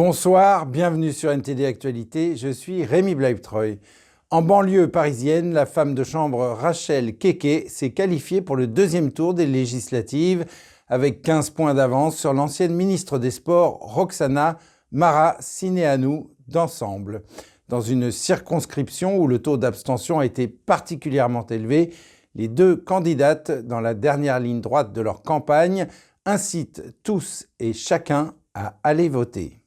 Bonsoir, bienvenue sur NTD Actualité, je suis Rémi Bleibtreuil. En banlieue parisienne, la femme de chambre Rachel Keke s'est qualifiée pour le deuxième tour des législatives avec 15 points d'avance sur l'ancienne ministre des Sports Roxana Mara Sineanou d'Ensemble. Dans une circonscription où le taux d'abstention a été particulièrement élevé, les deux candidates, dans la dernière ligne droite de leur campagne, incitent tous et chacun à aller voter.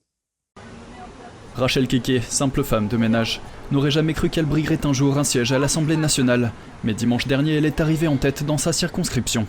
Rachel Keke, simple femme de ménage, n'aurait jamais cru qu'elle briguerait un jour un siège à l'Assemblée nationale, mais dimanche dernier, elle est arrivée en tête dans sa circonscription.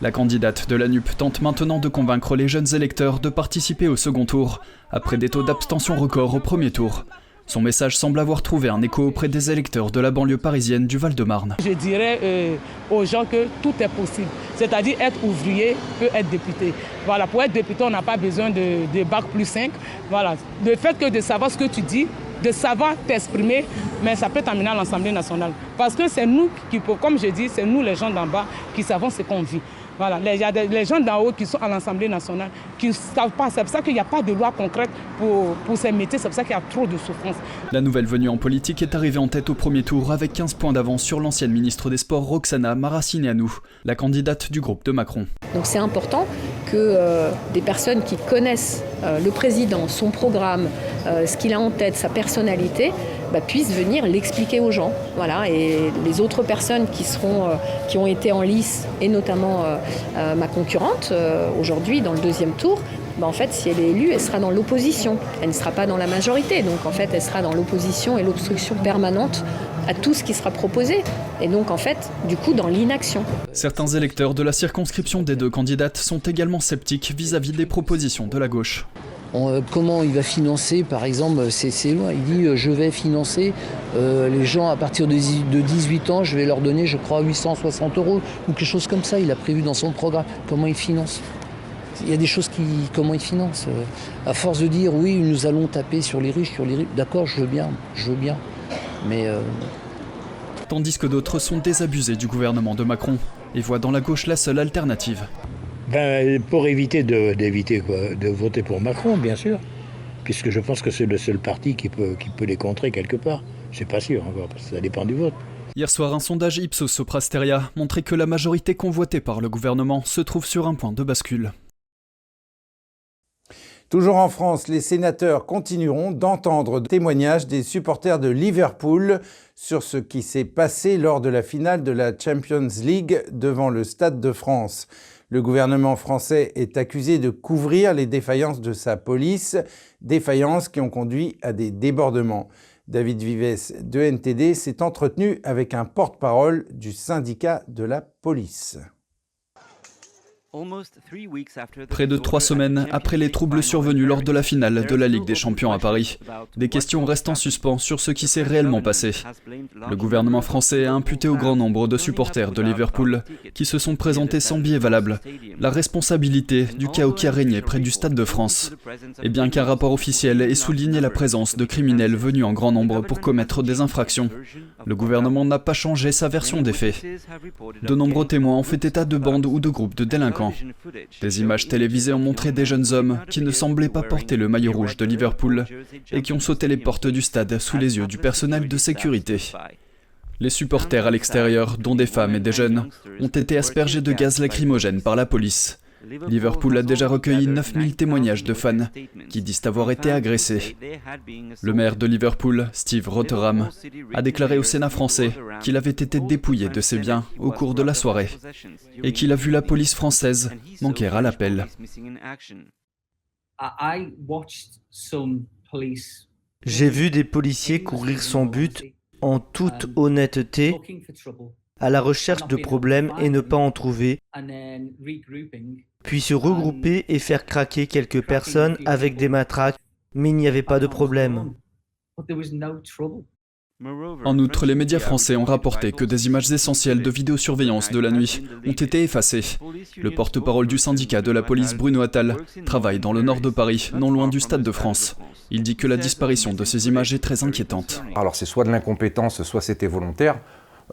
La candidate de la NUP tente maintenant de convaincre les jeunes électeurs de participer au second tour, après des taux d'abstention records au premier tour. Son message semble avoir trouvé un écho auprès des électeurs de la banlieue parisienne du Val-de-Marne. Je dirais euh, aux gens que tout est possible, c'est-à-dire être ouvrier peut être député. Voilà, pour être député, on n'a pas besoin de, de, bac plus 5. Voilà, le fait que de savoir ce que tu dis, de savoir t'exprimer, mais ça peut t'amener à l'Assemblée nationale. Parce que c'est nous qui, comme je dis, c'est nous les gens d'en bas qui savons ce qu'on vit. Voilà, il y a des, les gens d'en haut qui sont à l'Assemblée nationale qui ne savent pas. C'est pour ça qu'il n'y a pas de loi concrète pour, pour ces métiers. C'est pour ça qu'il y a trop de souffrance. La nouvelle venue en politique est arrivée en tête au premier tour avec 15 points d'avance sur l'ancienne ministre des Sports Roxana Maracineanu, la candidate du groupe de Macron. Donc c'est important que euh, des personnes qui connaissent euh, le président, son programme, euh, ce qu'il a en tête, sa personnalité, bah, puissent venir l'expliquer aux gens. Et les autres personnes qui, ont été en lice, et notamment ma concurrente aujourd'hui dans le deuxième tour, bah, en fait, si elle est élue, elle sera dans l'opposition. Elle ne sera pas dans la majorité. Donc, en fait, elle sera dans l'opposition et l'obstruction permanente à tout ce qui sera proposé. Et donc, en fait, du coup, dans l'inaction. Certains électeurs de la circonscription des deux candidates sont également sceptiques vis-à-vis -vis des propositions de la gauche. On, comment il va financer, par exemple, c'est loin. Il dit euh, je vais financer euh, les gens à partir de, de 18 ans, je vais leur donner, je crois, 860 euros ou quelque chose comme ça. Il a prévu dans son programme. Comment il finance? Il y a des choses qui. Comment ils financent À force de dire oui, nous allons taper sur les riches, sur les riches, d'accord, je veux bien, je veux bien. Mais. Euh... Tandis que d'autres sont désabusés du gouvernement de Macron et voient dans la gauche la seule alternative. Ben, pour éviter, de, d'éviter quoi, de voter pour Macron, bien sûr, puisque je pense que c'est le seul parti qui peut, qui peut les contrer quelque part. C'est pas sûr encore, parce que ça dépend du vote. Hier soir, un sondage Ipsos Soprasteria montrait que la majorité convoitée par le gouvernement se trouve sur un point de bascule. Toujours en France, les sénateurs continueront d'entendre témoignages des supporters de Liverpool sur ce qui s'est passé lors de la finale de la Champions League devant le Stade de France. Le gouvernement français est accusé de couvrir les défaillances de sa police, défaillances qui ont conduit à des débordements. David Vives de NTD s'est entretenu avec un porte-parole du syndicat de la police. Près de trois semaines après les troubles survenus lors de la finale de la Ligue des Champions à Paris, des questions restent en suspens sur ce qui s'est réellement passé. Le gouvernement français a imputé au grand nombre de supporters de Liverpool qui se sont présentés sans billet valable la responsabilité du chaos qui a régné près du Stade de France. Et bien qu'un rapport officiel ait souligné la présence de criminels venus en grand nombre pour commettre des infractions, le gouvernement n'a pas changé sa version des faits. De nombreux témoins ont fait état de bandes ou de groupes de délinquants des images télévisées ont montré des jeunes hommes qui ne semblaient pas porter le maillot rouge de Liverpool et qui ont sauté les portes du stade sous les yeux du personnel de sécurité. Les supporters à l'extérieur, dont des femmes et des jeunes, ont été aspergés de gaz lacrymogène par la police. Liverpool a déjà recueilli 9000 témoignages de fans qui disent avoir été agressés. Le maire de Liverpool, Steve Rotherham, a déclaré au Sénat français qu'il avait été dépouillé de ses biens au cours de la soirée et qu'il a vu la police française manquer à l'appel. J'ai vu des policiers courir son but en toute honnêteté à la recherche de problèmes et ne pas en trouver, puis se regrouper et faire craquer quelques personnes avec des matraques, mais il n'y avait pas de problème. En outre, les médias français ont rapporté que des images essentielles de vidéosurveillance de la nuit ont été effacées. Le porte-parole du syndicat de la police Bruno Attal travaille dans le nord de Paris, non loin du Stade de France. Il dit que la disparition de ces images est très inquiétante. Alors c'est soit de l'incompétence, soit c'était volontaire.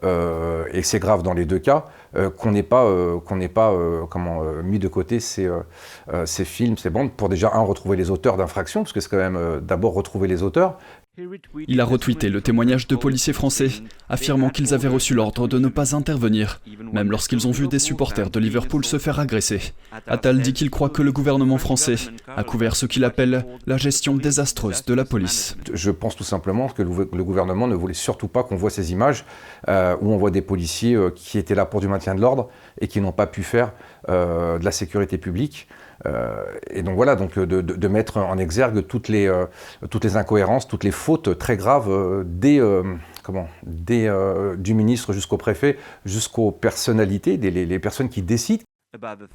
Et c'est grave dans les deux cas, qu'on n'ait pas, qu'on n'ait pas comment, mis de côté ces, ces films, ces bandes, pour déjà, un, retrouver les auteurs d'infractions, parce que c'est quand même d'abord retrouver les auteurs, il a retweeté le témoignage de policiers français, affirmant qu'ils avaient reçu l'ordre de ne pas intervenir, même lorsqu'ils ont vu des supporters de Liverpool se faire agresser. Attal dit qu'il croit que le gouvernement français a couvert ce qu'il appelle la gestion désastreuse de la police. Je pense tout simplement que le gouvernement ne voulait surtout pas qu'on voit ces images euh, où on voit des policiers euh, qui étaient là pour du de l'ordre et qui n'ont pas pu faire euh, de la sécurité publique. Euh, et donc voilà, donc de, mettre en exergue toutes les, euh, toutes les incohérences, toutes les fautes très graves euh, des, comment, des, du ministre jusqu'au préfet, jusqu'aux personnalités, des, les personnes qui décident.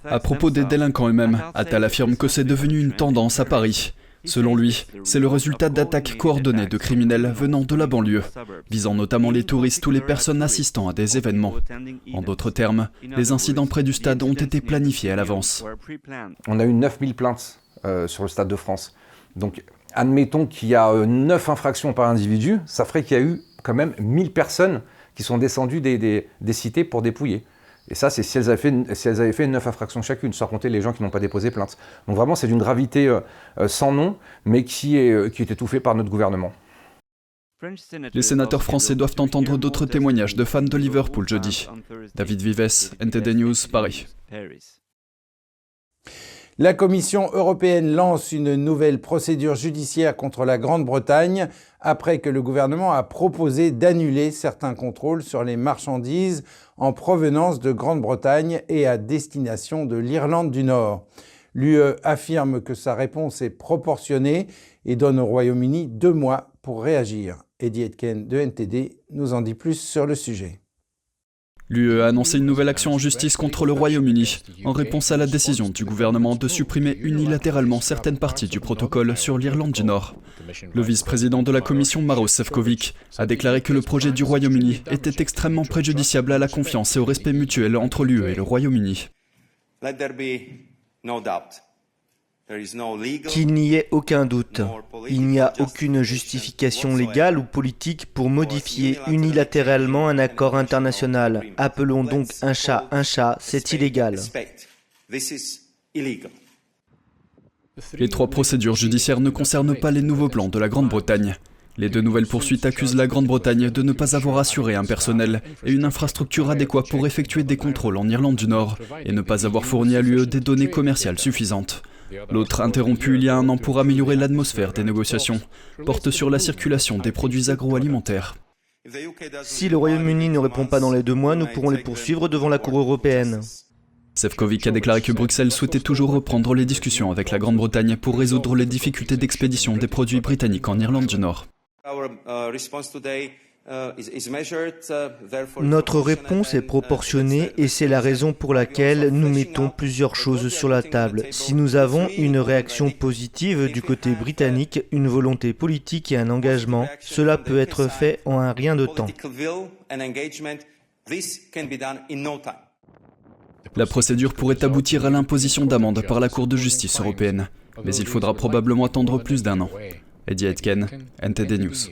À propos des délinquants eux-mêmes, Attal affirme que c'est devenu une tendance à Paris. Selon lui, c'est le résultat d'attaques coordonnées de criminels venant de la banlieue, visant notamment les touristes ou les personnes assistant à des événements. En d'autres termes, les incidents près du stade ont été planifiés à l'avance. On a eu 9000 plaintes euh, sur le stade de France. Donc, admettons qu'il y a 9 euh, infractions par individu, ça ferait qu'il y a eu quand même 1000 personnes qui sont descendues des cités pour dépouiller. Et ça, c'est si elles avaient fait, si elles avaient fait 9 infractions chacune, sans compter les gens qui n'ont pas déposé plainte. Donc vraiment, c'est d'une gravité euh, euh, sans nom, mais qui est, euh, qui est étouffée par notre gouvernement. Les sénateurs français doivent entendre d'autres témoignages de fans de Liverpool jeudi. David Vives, NTD News, Paris. La Commission européenne lance une nouvelle procédure judiciaire contre la Grande-Bretagne après que le gouvernement a proposé d'annuler certains contrôles sur les marchandises en provenance de Grande-Bretagne et à destination de l'Irlande du Nord. L'UE affirme que sa réponse est proportionnée et donne au Royaume-Uni deux mois pour réagir. Eddie Etken de NTD nous en dit plus sur le sujet. L'UE a annoncé une nouvelle action en justice contre le Royaume-Uni en réponse à la décision du gouvernement de supprimer unilatéralement certaines parties du protocole sur l'Irlande du Nord. Le vice-président de la commission Maros Sefcovic a déclaré que le projet du Royaume-Uni était extrêmement préjudiciable à la confiance et au respect mutuel entre l'UE et le Royaume-Uni. Qu'il n'y ait aucun doute, il n'y a aucune justification légale ou politique pour modifier unilatéralement un accord international. Appelons donc un chat un chat, c'est illégal. Les trois procédures judiciaires ne concernent pas les nouveaux plans de la Grande-Bretagne. Les deux nouvelles poursuites accusent la Grande-Bretagne de ne pas avoir assuré un personnel et une infrastructure adéquate pour effectuer des contrôles en Irlande du Nord et ne pas avoir fourni à l'UE des données commerciales suffisantes. L'autre, interrompu il y a un an pour améliorer l'atmosphère des négociations, porte sur la circulation des produits agroalimentaires. Si le Royaume-Uni ne répond pas dans les deux mois, nous pourrons les poursuivre devant la Cour européenne. Sefcovic a déclaré que Bruxelles souhaitait toujours reprendre les discussions avec la Grande-Bretagne pour résoudre les difficultés d'expédition des produits britanniques en Irlande du Nord. Uh, Notre réponse est proportionnée et c'est la raison pour laquelle nous mettons plusieurs choses sur la table. Si nous avons une réaction positive du côté britannique, une volonté politique et un engagement, cela peut être fait en un rien de temps. La procédure pourrait aboutir à l'imposition d'amende par la Cour de justice européenne, mais il faudra probablement attendre plus d'un an. Eddie Etken, NTD News.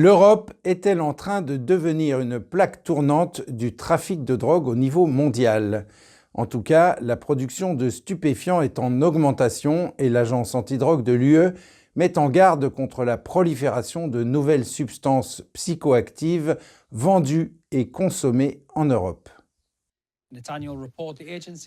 L'Europe est-elle en train de devenir une plaque tournante du trafic de drogue au niveau mondial? En tout cas, la production de stupéfiants est en augmentation et l'agence antidrogue de l'UE met en garde contre la prolifération de nouvelles substances psychoactives vendues et consommées en Europe.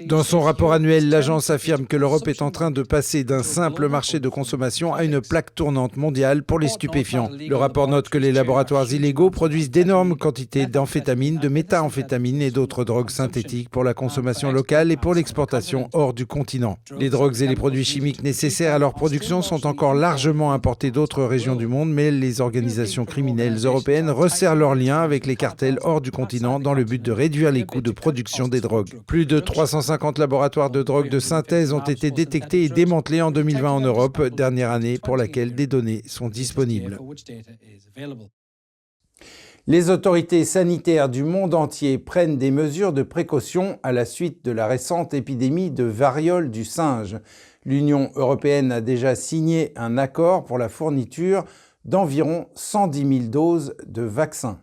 Dans son rapport annuel, l'agence affirme que l'Europe est en train de passer d'un simple marché de consommation à une plaque tournante mondiale pour les stupéfiants. Le rapport note que les laboratoires illégaux produisent d'énormes quantités d'amphétamines, de méthamphétamines et d'autres drogues synthétiques pour la consommation locale et pour l'exportation hors du continent. Les drogues et les produits chimiques nécessaires à leur production sont encore largement importés d'autres régions du monde, mais les organisations criminelles européennes resserrent leurs liens avec les cartels hors du continent dans le but de réduire les coûts de production des drogues. Plus de 350 laboratoires de drogue de synthèse ont été détectés et démantelés en 2020 en Europe, dernière année pour laquelle des données sont disponibles. Les autorités sanitaires du monde entier prennent des mesures de précaution à la suite de la récente épidémie de variole du singe. L'Union européenne a déjà signé un accord pour la fourniture d'environ 110 000 doses de vaccins.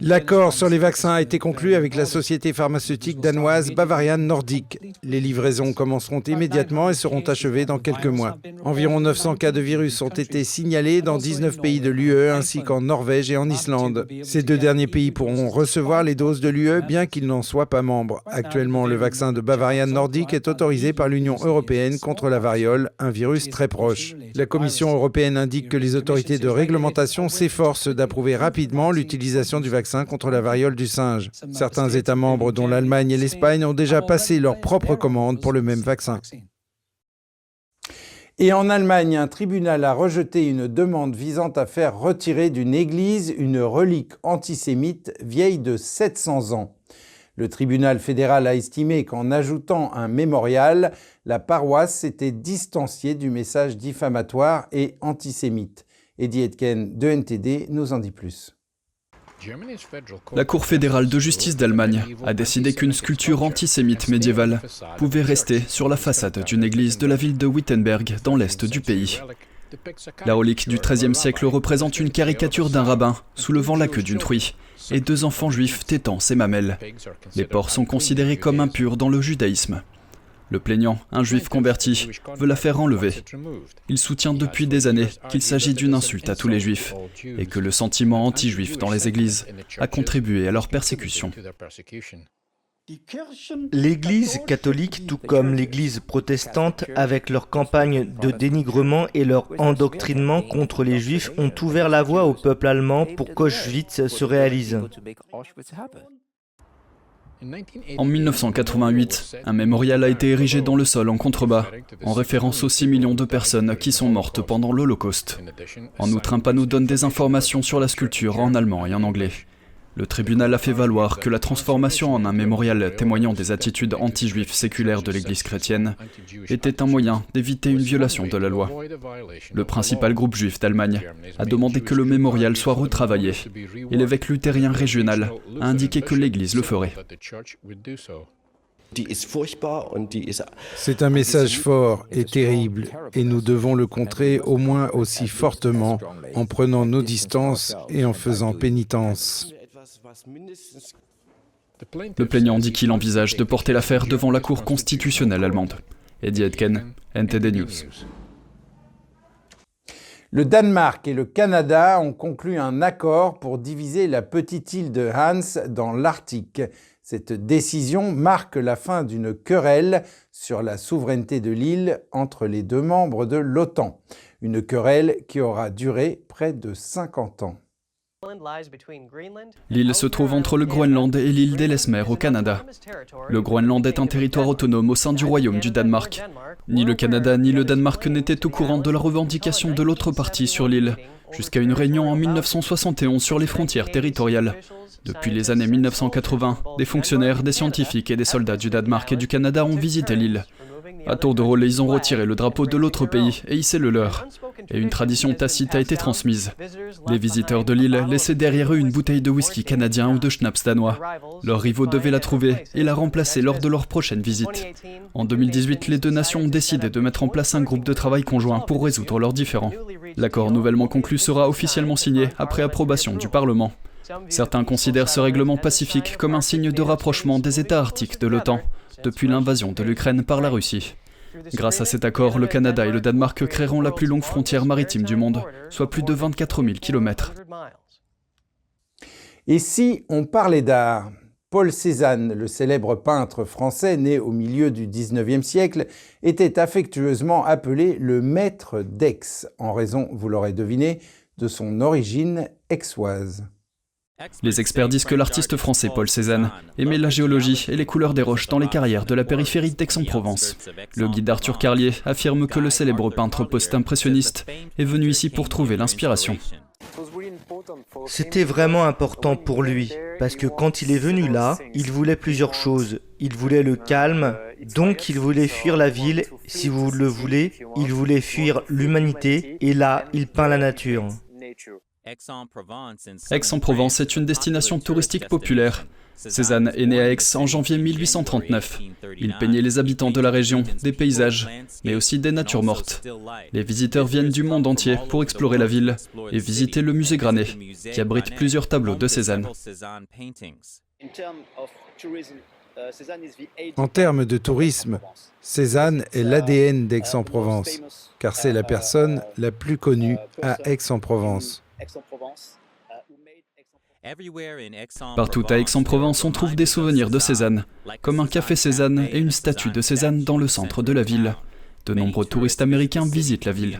L'accord sur les vaccins a été conclu avec la société pharmaceutique danoise Bavarian Nordic. Les livraisons commenceront immédiatement et seront achevées dans quelques mois. Environ 900 cas de virus ont été signalés dans 19 pays de l'UE ainsi qu'en Norvège et en Islande. Ces deux derniers pays pourront recevoir les doses de l'UE bien qu'ils n'en soient pas membres. Actuellement, le vaccin de Bavarian Nordic est autorisé par l'Union européenne contre la variole, un virus très proche. La Commission européenne indique que les autorités de réglementation s'efforcent d'approuver rapidement l'utilisation du vaccin contre la variole du singe. Certains États membres, dont l'Allemagne et l'Espagne, ont déjà passé leurs propres commandes pour le même vaccin. Et en Allemagne, un tribunal a rejeté une demande visant à faire retirer d'une église une relique antisémite vieille de 700 ans. Le tribunal fédéral a estimé qu'en ajoutant un mémorial, la paroisse s'était distanciée du message diffamatoire et antisémite. Eddie Etken de NTD nous en dit plus. La Cour fédérale de justice d'Allemagne a décidé qu'une sculpture antisémite médiévale pouvait rester sur la façade d'une église de la ville de Wittenberg dans l'est du pays. La relique du XIIIe siècle représente une caricature d'un rabbin soulevant la queue d'une truie et deux enfants juifs tétant ses mamelles. Les porcs sont considérés comme impurs dans le judaïsme. Le plaignant, un juif converti, veut la faire enlever. Il soutient depuis des années qu'il s'agit d'une insulte à tous les juifs et que le sentiment anti-juif dans les églises a contribué à leur persécution. L'Église catholique, tout comme l'Église protestante, avec leur campagne de dénigrement et leur endoctrinement contre les Juifs, ont ouvert la voie au peuple allemand pour qu'Auschwitz se réalise. En 1988, un mémorial a été érigé dans le sol en contrebas, en référence aux 6 millions de personnes qui sont mortes pendant l'Holocauste. En outre, un panneau donne des informations sur la sculpture en allemand et en anglais. Le tribunal a fait valoir que la transformation en un mémorial témoignant des attitudes anti-juives séculaires de l'Église chrétienne était un moyen d'éviter une violation de la loi. Le principal groupe juif d'Allemagne a demandé que le mémorial soit retravaillé et l'évêque luthérien régional a indiqué que l'Église le ferait. C'est un message fort et terrible, et nous devons le contrer au moins aussi fortement en prenant nos distances et en faisant pénitence. Le plaignant dit qu'il envisage de porter l'affaire devant la Cour constitutionnelle allemande. Eddie Etken, NTD News. Le Danemark et le Canada ont conclu un accord pour diviser la petite île de Hans dans l'Arctique. Cette décision marque la fin d'une querelle sur la souveraineté de l'île entre les deux membres de l'OTAN. Une querelle qui aura duré près de 50 ans. L'île se trouve entre le Groenland et l'île d'Ellesmer au Canada. Le Groenland est un territoire autonome au sein du Royaume du Danemark. Ni le Canada ni le Danemark n'étaient au courant de la revendication de l'autre partie sur l'île, jusqu'à une réunion en 1971 sur les frontières territoriales. Depuis les années 1980, des fonctionnaires, des scientifiques et des soldats du Danemark et du Canada ont visité l'île. À tour de rôle, ils ont retiré le drapeau de l'autre pays et hissé le leur. Et une tradition tacite a été transmise. Les visiteurs de l'île laissaient derrière eux une bouteille de whisky canadien ou de schnapps danois. Leurs rivaux devaient la trouver et la remplacer lors de leur prochaine visite. En 2018, les deux nations ont décidé de mettre en place un groupe de travail conjoint pour résoudre leurs différends. L'accord nouvellement conclu sera officiellement signé après approbation du Parlement. Certains considèrent ce règlement pacifique comme un signe de rapprochement des États arctiques de l'OTAN depuis l'invasion de l'Ukraine par la Russie. Grâce à cet accord, le Canada et le Danemark créeront la plus longue frontière maritime du monde, soit plus de 24 000 km. Et si on parlait d'art? Paul Cézanne, le célèbre peintre français né au milieu du XIXe siècle, était affectueusement appelé le maître d'Aix, en raison, vous l'aurez deviné, de son origine aixoise. Les experts disent que l'artiste français Paul Cézanne aimait la géologie et les couleurs des roches dans les carrières de la périphérie d'Aix-en-Provence. Le guide Arthur Carlier affirme que le célèbre peintre post-impressionniste est venu ici pour trouver l'inspiration. C'était vraiment important pour lui, parce que quand il est venu là, il voulait plusieurs choses. Il voulait le calme, donc il voulait fuir la ville, si vous le voulez, il voulait fuir l'humanité, et là, il peint la nature. Aix-en-Provence est une destination touristique populaire. Cézanne est né à Aix en janvier 1839. Il peignait les habitants de la région, des paysages, mais aussi des natures mortes. Les visiteurs viennent du monde entier pour explorer la ville et visiter le musée Granet, qui abrite plusieurs tableaux de Cézanne. En termes de tourisme, Cézanne est l'ADN d'Aix-en-Provence, car c'est la personne la plus connue à Aix-en-Provence. Partout à Aix-en-Provence, on trouve des souvenirs de Cézanne, comme un café Cézanne et une statue de Cézanne dans le centre de la ville. De nombreux touristes américains visitent la ville.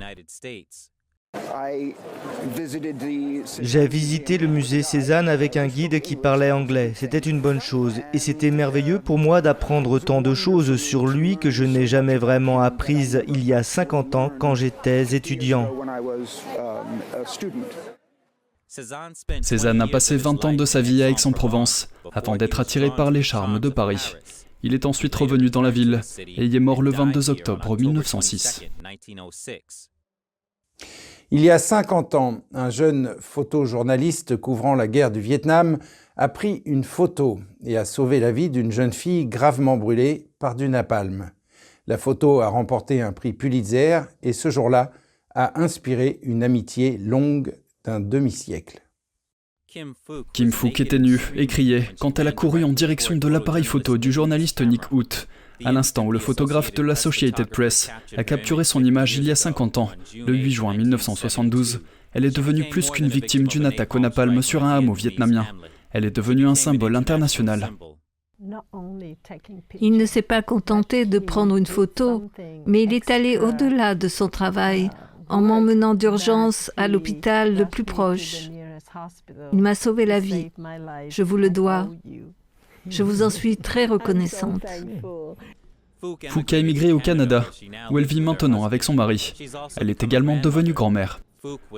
J'ai visité le musée Cézanne avec un guide qui parlait anglais. C'était une bonne chose. Et c'était merveilleux pour moi d'apprendre tant de choses sur lui que je n'ai jamais vraiment apprises il y a 50 ans quand j'étais étudiant. Cézanne a passé 20 ans de sa vie à Aix-en-Provence avant d'être attiré par les charmes de Paris. Il est ensuite revenu dans la ville et y est mort le 22 octobre 1906. Il y a 50 ans, un jeune photojournaliste couvrant la guerre du Vietnam a pris une photo et a sauvé la vie d'une jeune fille gravement brûlée par du napalm. La photo a remporté un prix Pulitzer et ce jour-là a inspiré une amitié longue d'un demi-siècle. Kim Fook était nue et criait quand elle a couru en direction de l'appareil photo du journaliste Nick Hoot. À l'instant où le photographe de l'Associated Press a capturé son image il y a 50 ans, le 8 juin 1972, elle est devenue plus qu'une victime d'une attaque au napalm sur un hameau vietnamien. Elle est devenue un symbole international. Il ne s'est pas contenté de prendre une photo, mais il est allé au-delà de son travail en m'emmenant d'urgence à l'hôpital le plus proche. Il m'a sauvé la vie. Je vous le dois. Je vous en suis très reconnaissante. Fook a émigré au Canada, où elle vit maintenant avec son mari. Elle est également devenue grand-mère.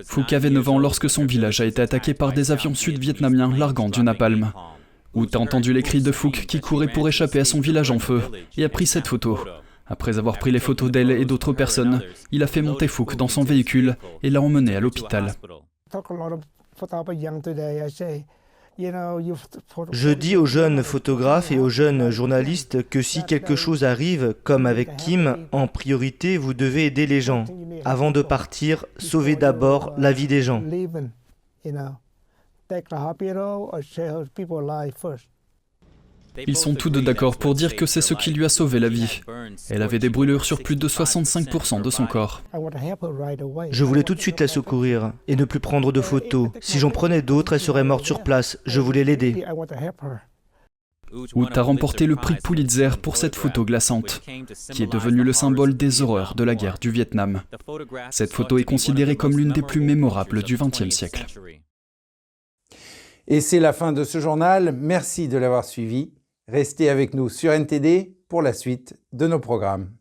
Fook avait 9 ans lorsque son village a été attaqué par des avions sud-vietnamiens larguant du napalm. Hoot a entendu les cris de Fook qui courait pour échapper à son village en feu et a pris cette photo. Après avoir pris les photos d'elle et d'autres personnes, il a fait monter Fook dans son véhicule et l'a emmené à l'hôpital. Je dis aux jeunes photographes et aux jeunes journalistes que si quelque chose arrive, comme avec Kim, en priorité, vous devez aider les gens. Avant de partir, sauvez d'abord la vie des gens. Ils sont tous deux d'accord pour dire que c'est ce qui lui a sauvé la vie. Elle avait des brûlures sur plus de 65% de son corps. Je voulais tout de suite la secourir et ne plus prendre de photos. Si j'en prenais d'autres, elle serait morte sur place. Je voulais l'aider. Hoot a remporté le prix Pulitzer pour cette photo glaçante, qui est devenue le symbole des horreurs de la guerre du Vietnam. Cette photo est considérée comme l'une des plus mémorables du XXe siècle. Et c'est la fin de ce journal. Merci de l'avoir suivi. Restez avec nous sur NTD pour la suite de nos programmes.